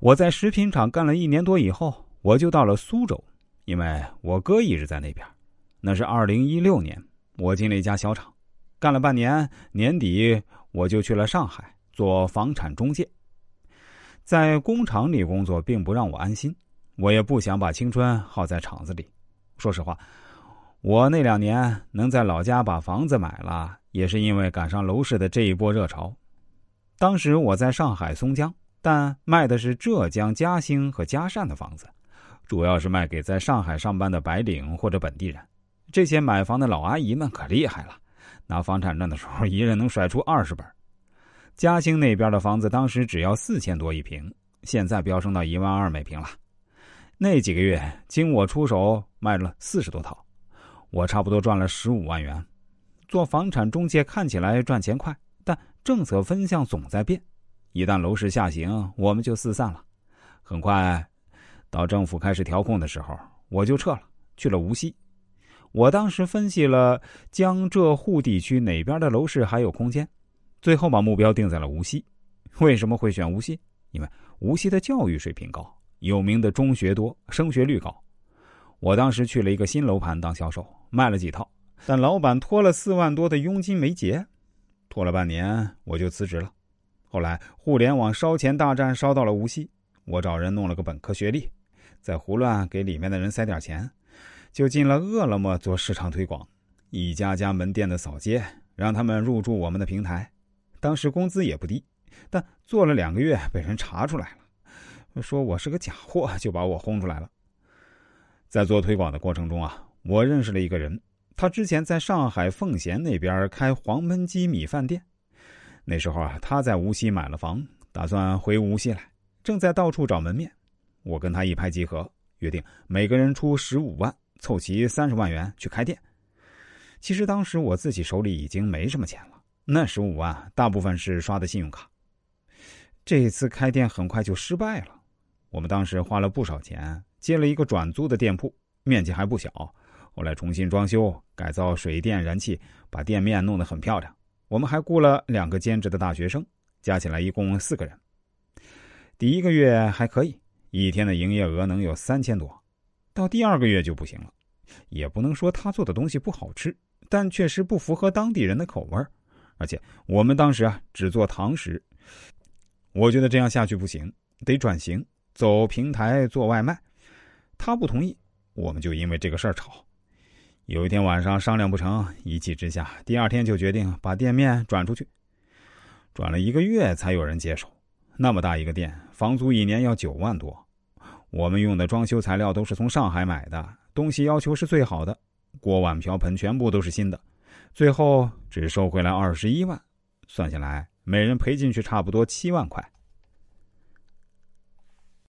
我在食品厂干了一年多以后，我就到了苏州，因为我哥一直在那边。那是二零一六年，我进了一家小厂，干了半年，年底我就去了上海做房产中介。在工厂里工作并不让我安心，我也不想把青春耗在厂子里。说实话，我那两年能在老家把房子买了，也是因为赶上楼市的这一波热潮。当时我在上海松江。但卖的是浙江嘉兴和嘉善的房子，主要是卖给在上海上班的白领或者本地人。这些买房的老阿姨们可厉害了，拿房产证的时候，一人能甩出二十本。嘉兴那边的房子当时只要四千多一平，现在飙升到一万二每平了。那几个月，经我出手卖了四十多套，我差不多赚了十五万元。做房产中介看起来赚钱快，但政策分项总在变。一旦楼市下行，我们就四散了。很快，到政府开始调控的时候，我就撤了，去了无锡。我当时分析了江浙沪地区哪边的楼市还有空间，最后把目标定在了无锡。为什么会选无锡？因为无锡的教育水平高，有名的中学多，升学率高。我当时去了一个新楼盘当销售，卖了几套，但老板拖了四万多的佣金没结，拖了半年，我就辞职了。后来，互联网烧钱大战烧到了无锡，我找人弄了个本科学历，再胡乱给里面的人塞点钱，就进了饿了么做市场推广，一家家门店的扫街，让他们入驻我们的平台。当时工资也不低，但做了两个月被人查出来了，说我是个假货，就把我轰出来了。在做推广的过程中啊，我认识了一个人，他之前在上海奉贤那边开黄焖鸡米饭店。那时候啊，他在无锡买了房，打算回无锡来，正在到处找门面。我跟他一拍即合，约定每个人出十五万，凑齐三十万元去开店。其实当时我自己手里已经没什么钱了，那十五万大部分是刷的信用卡。这次开店很快就失败了，我们当时花了不少钱，接了一个转租的店铺，面积还不小。后来重新装修、改造水电、燃气，把店面弄得很漂亮。我们还雇了两个兼职的大学生，加起来一共四个人。第一个月还可以，一天的营业额能有三千多。到第二个月就不行了，也不能说他做的东西不好吃，但确实不符合当地人的口味而且我们当时啊只做堂食，我觉得这样下去不行，得转型走平台做外卖。他不同意，我们就因为这个事儿吵。有一天晚上商量不成，一气之下，第二天就决定把店面转出去。转了一个月才有人接手。那么大一个店，房租一年要九万多。我们用的装修材料都是从上海买的，东西要求是最好的，锅碗瓢盆全部都是新的。最后只收回来二十一万，算下来每人赔进去差不多七万块。